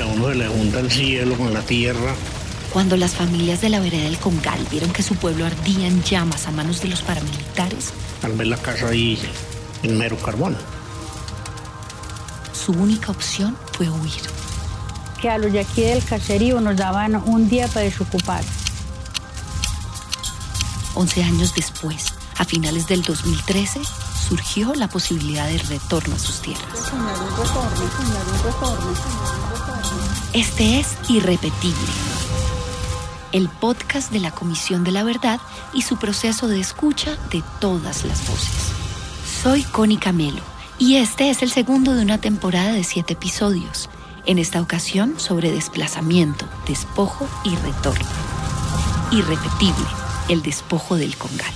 que a uno se le junta el cielo con la tierra. Cuando las familias de la vereda del Congal vieron que su pueblo ardía en llamas a manos de los paramilitares, Al ver la casa ahí en mero carbón. su única opción fue huir. que a los de aquí del caserío nos daban un día para desocupar. 11 años después, a finales del 2013, surgió la posibilidad de retorno a sus tierras. Este es Irrepetible, el podcast de la Comisión de la Verdad y su proceso de escucha de todas las voces. Soy Connie Camelo y este es el segundo de una temporada de siete episodios, en esta ocasión sobre desplazamiento, despojo y retorno. Irrepetible, el despojo del Congal.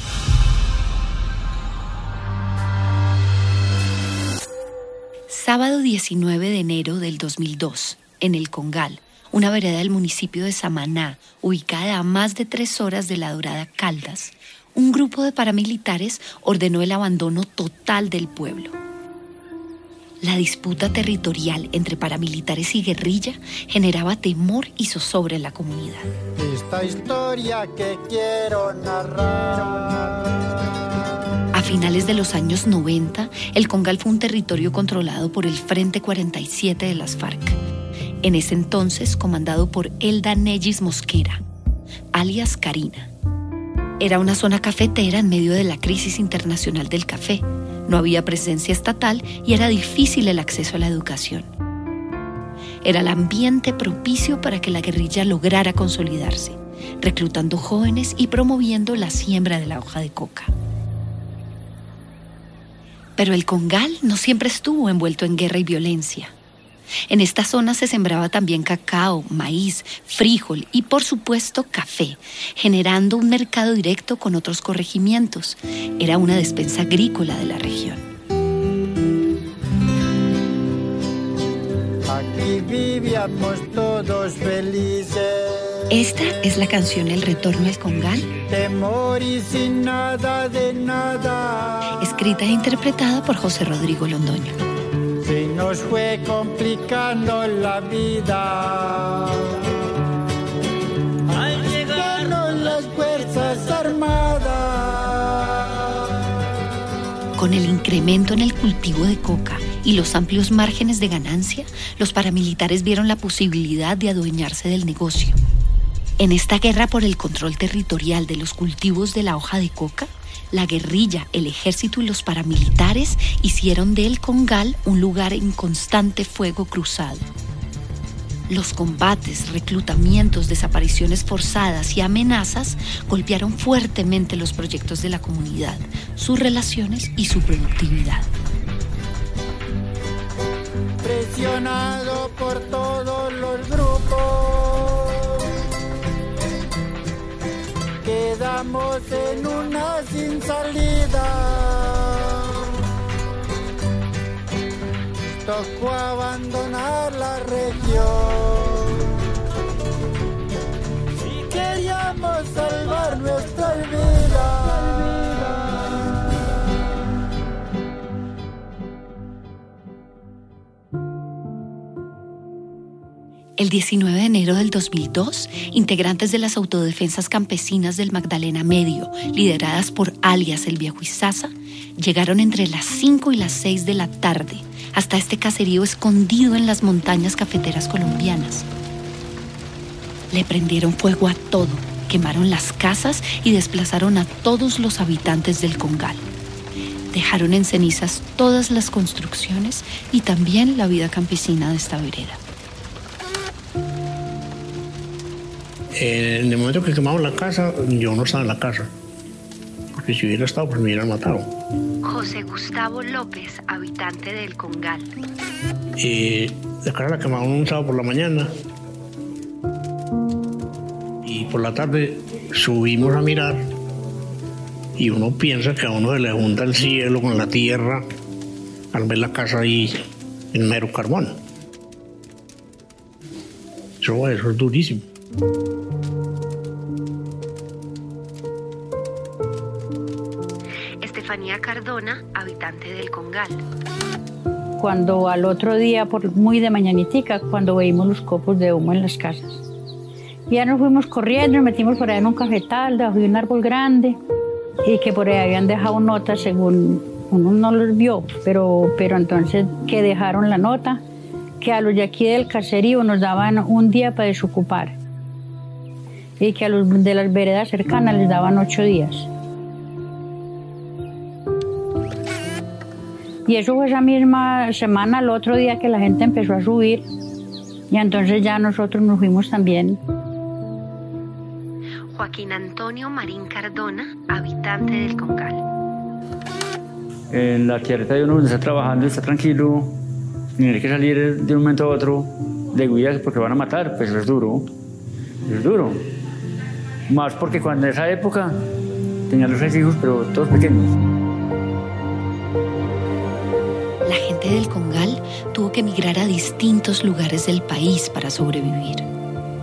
Sábado 19 de enero del 2002, en el Congal, una vereda del municipio de Samaná, ubicada a más de tres horas de la Dorada Caldas, un grupo de paramilitares ordenó el abandono total del pueblo. La disputa territorial entre paramilitares y guerrilla generaba temor y zozobra en la comunidad. Esta historia que quiero narrar. Finales de los años 90, el Congal fue un territorio controlado por el Frente 47 de las FARC, en ese entonces comandado por Elda Nellis Mosquera, alias Karina. Era una zona cafetera en medio de la crisis internacional del café. No había presencia estatal y era difícil el acceso a la educación. Era el ambiente propicio para que la guerrilla lograra consolidarse, reclutando jóvenes y promoviendo la siembra de la hoja de coca. Pero el Congal no siempre estuvo envuelto en guerra y violencia. En esta zona se sembraba también cacao, maíz, frijol y por supuesto café, generando un mercado directo con otros corregimientos. Era una despensa agrícola de la región. Aquí vivíamos todos felices. Esta es la canción El Retorno al Congal, Temor y sin nada de nada. escrita e interpretada por José Rodrigo Londoño. Se nos fue complicando la vida. Al llegarnos las fuerzas armadas. Con el incremento en el cultivo de coca y los amplios márgenes de ganancia, los paramilitares vieron la posibilidad de adueñarse del negocio. En esta guerra por el control territorial de los cultivos de la hoja de coca, la guerrilla, el ejército y los paramilitares hicieron del Congal un lugar en constante fuego cruzado. Los combates, reclutamientos, desapariciones forzadas y amenazas golpearon fuertemente los proyectos de la comunidad, sus relaciones y su productividad. Presionado por Quedamos en una sin salida. Tocó abandonar El 19 de enero del 2002, integrantes de las autodefensas campesinas del Magdalena Medio, lideradas por alias el Viejo Izaza, llegaron entre las 5 y las 6 de la tarde hasta este caserío escondido en las montañas cafeteras colombianas. Le prendieron fuego a todo, quemaron las casas y desplazaron a todos los habitantes del Congal. Dejaron en cenizas todas las construcciones y también la vida campesina de esta vereda. Eh, en el momento que quemamos la casa, yo no estaba en la casa. Porque si hubiera estado, pues me hubieran matado. José Gustavo López, habitante del Congal. Y la casa la quemaron un sábado por la mañana. Y por la tarde subimos a mirar. Y uno piensa que a uno se le junta el cielo con la tierra al ver la casa ahí en mero carbón. Eso, eso es durísimo. Estefanía Cardona, habitante del Congal. cuando al otro día, por muy de mañanitica, cuando veíamos los copos de humo en las casas. Ya nos fuimos corriendo, nos metimos por ahí en un cafetal, debajo de un árbol grande, y que por ahí habían dejado notas según uno no los vio, pero, pero entonces que dejaron la nota, que a los de aquí del caserío nos daban un día para desocupar y que a los de las veredas cercanas les daban ocho días. Y eso fue esa misma semana, el otro día que la gente empezó a subir y entonces ya nosotros nos fuimos también. Joaquín Antonio Marín Cardona, habitante del Congal. En la tierra de uno está trabajando, está tranquilo, tiene que salir de un momento a otro de guías porque van a matar, pues es duro, es duro. Más porque cuando en esa época tenía los seis hijos, pero todos pequeños. Gente del Congal tuvo que emigrar a distintos lugares del país para sobrevivir.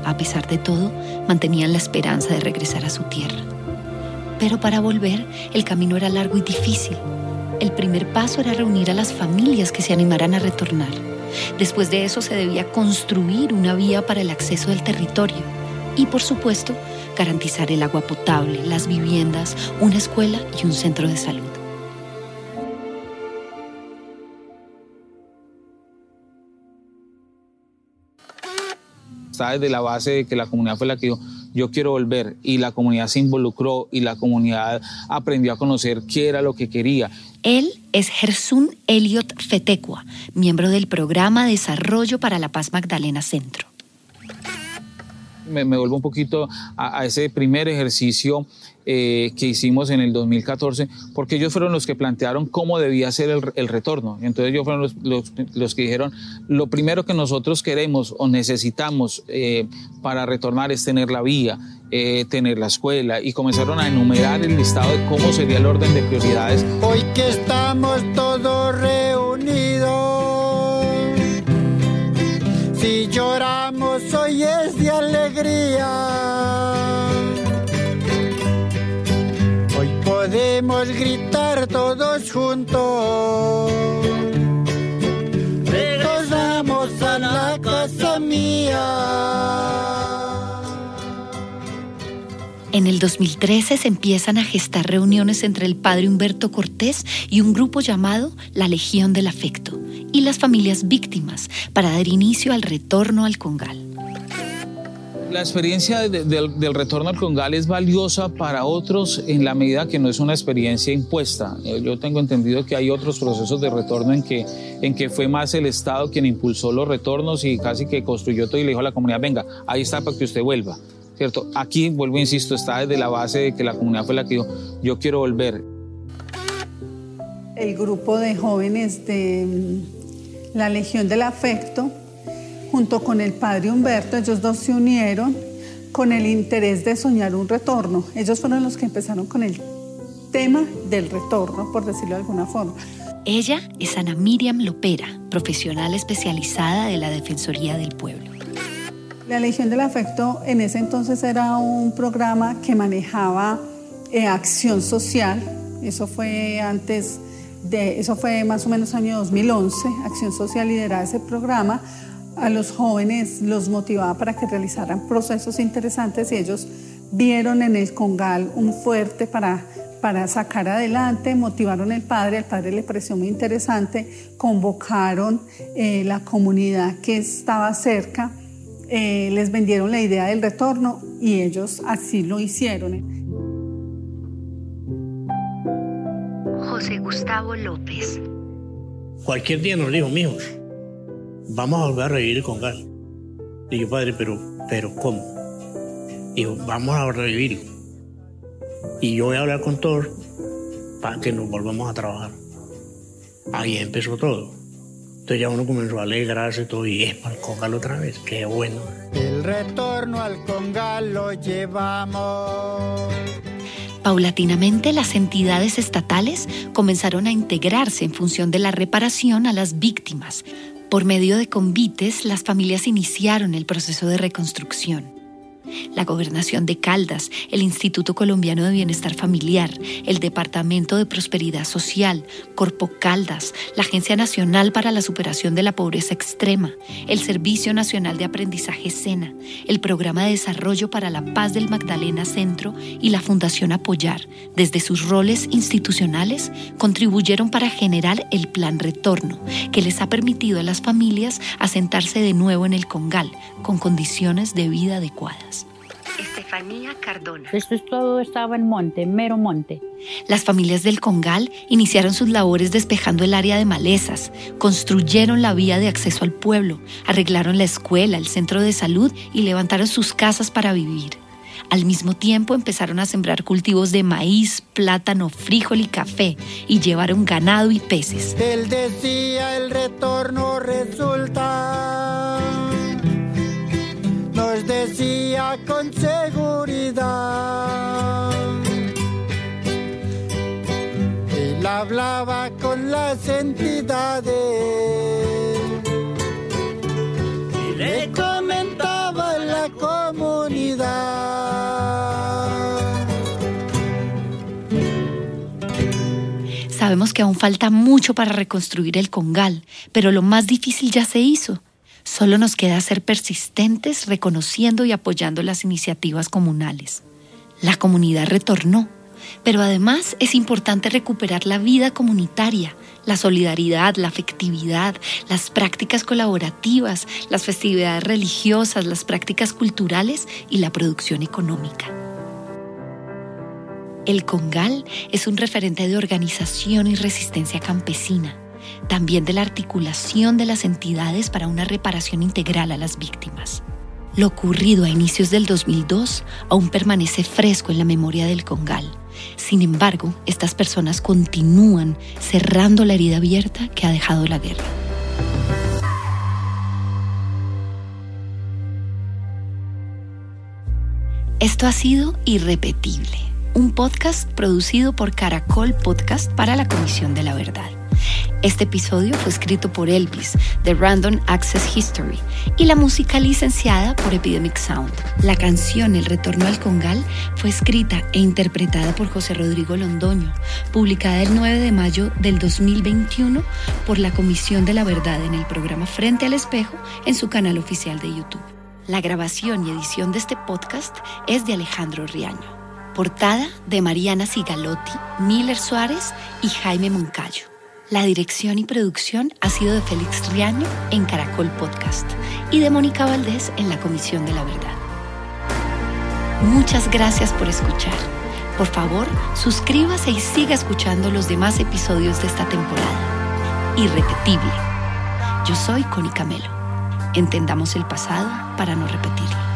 A pesar de todo, mantenían la esperanza de regresar a su tierra. Pero para volver, el camino era largo y difícil. El primer paso era reunir a las familias que se animaran a retornar. Después de eso se debía construir una vía para el acceso del territorio y, por supuesto, garantizar el agua potable, las viviendas, una escuela y un centro de salud. Está desde la base de que la comunidad fue la que dijo, yo quiero volver y la comunidad se involucró y la comunidad aprendió a conocer qué era lo que quería. Él es Gersun Elliot Fetecua, miembro del programa Desarrollo para la Paz Magdalena Centro. Me, me vuelvo un poquito a, a ese primer ejercicio eh, que hicimos en el 2014, porque ellos fueron los que plantearon cómo debía ser el, retorno. Entonces ellos fueron los, que dijeron, lo primero que nosotros queremos o necesitamos eh, para retornar es tener la vía, eh, tener la escuela, y comenzaron a enumerar el listado de cómo sería el orden de prioridades. Hoy que estamos todos reunidos, si lloramos hoy es de alegría. Podemos gritar todos juntos. Regresamos a la casa mía. En el 2013 se empiezan a gestar reuniones entre el padre Humberto Cortés y un grupo llamado la Legión del Afecto y las familias víctimas para dar inicio al retorno al Congal. La experiencia de, de, del retorno al Congal es valiosa para otros en la medida que no es una experiencia impuesta. Eh, yo tengo entendido que hay otros procesos de retorno en que, en que fue más el Estado quien impulsó los retornos y casi que construyó todo y le dijo a la comunidad, venga, ahí está para que usted vuelva. ¿Cierto? Aquí, vuelvo, insisto, está desde la base de que la comunidad fue la que dijo, yo quiero volver. El grupo de jóvenes de mm, la Legión del Afecto junto con el padre Humberto, ellos dos se unieron con el interés de soñar un retorno. Ellos fueron los que empezaron con el tema del retorno, por decirlo de alguna forma. Ella es Ana Miriam Lopera, profesional especializada de la Defensoría del Pueblo. La Legión del Afecto en ese entonces era un programa que manejaba eh, acción social. Eso fue antes de, eso fue más o menos año 2011. Acción Social lideraba ese programa a los jóvenes los motivaba para que realizaran procesos interesantes y ellos vieron en el Congal un fuerte para, para sacar adelante, motivaron al padre, al padre le pareció muy interesante, convocaron eh, la comunidad que estaba cerca, eh, les vendieron la idea del retorno y ellos así lo hicieron. José Gustavo López. Cualquier día nos dijo, mijos, vamos a volver a revivir con gal. Digo, padre, pero, pero ¿cómo? Dijo, vamos a revivirlo. Y yo voy a hablar con todos para que nos volvamos a trabajar. Ahí empezó todo. Entonces ya uno comenzó a alegrarse todo y es para el Congal otra vez. Qué bueno. El retorno al Congal lo llevamos. Paulatinamente las entidades estatales comenzaron a integrarse en función de la reparación a las víctimas. Por medio de convites, las familias iniciaron el proceso de reconstrucción. La Gobernación de Caldas, el Instituto Colombiano de Bienestar Familiar, el Departamento de Prosperidad Social, Corpo Caldas, la Agencia Nacional para la Superación de la Pobreza Extrema, el Servicio Nacional de Aprendizaje SENA, el Programa de Desarrollo para la Paz del Magdalena Centro y la Fundación Apoyar, desde sus roles institucionales, contribuyeron para generar el Plan Retorno, que les ha permitido a las familias asentarse de nuevo en el Congal, con condiciones de vida adecuadas. Estefanía Cardona. Esto es todo estaba en monte, mero monte. Las familias del Congal iniciaron sus labores despejando el área de malezas, construyeron la vía de acceso al pueblo, arreglaron la escuela, el centro de salud y levantaron sus casas para vivir. Al mismo tiempo empezaron a sembrar cultivos de maíz, plátano, frijol y café y llevaron ganado y peces. Él decía el retorno resulta con seguridad. Él hablaba con las entidades y le comentaba en la comunidad. Sabemos que aún falta mucho para reconstruir el Congal, pero lo más difícil ya se hizo Solo nos queda ser persistentes reconociendo y apoyando las iniciativas comunales. La comunidad retornó, pero además es importante recuperar la vida comunitaria, la solidaridad, la afectividad, las prácticas colaborativas, las festividades religiosas, las prácticas culturales y la producción económica. El Congal es un referente de organización y resistencia campesina también de la articulación de las entidades para una reparación integral a las víctimas. Lo ocurrido a inicios del 2002 aún permanece fresco en la memoria del Congal. Sin embargo, estas personas continúan cerrando la herida abierta que ha dejado la guerra. Esto ha sido Irrepetible, un podcast producido por Caracol Podcast para la Comisión de la Verdad. Este episodio fue escrito por Elvis, de Random Access History, y la música licenciada por Epidemic Sound. La canción El Retorno al Congal fue escrita e interpretada por José Rodrigo Londoño, publicada el 9 de mayo del 2021 por la Comisión de la Verdad en el programa Frente al Espejo en su canal oficial de YouTube. La grabación y edición de este podcast es de Alejandro Riaño. Portada de Mariana Sigalotti, Miller Suárez y Jaime Moncayo. La dirección y producción ha sido de Félix Riaño en Caracol Podcast y de Mónica Valdés en la Comisión de la Verdad. Muchas gracias por escuchar. Por favor, suscríbase y siga escuchando los demás episodios de esta temporada. Irrepetible. Yo soy Connie Camelo. Entendamos el pasado para no repetirlo.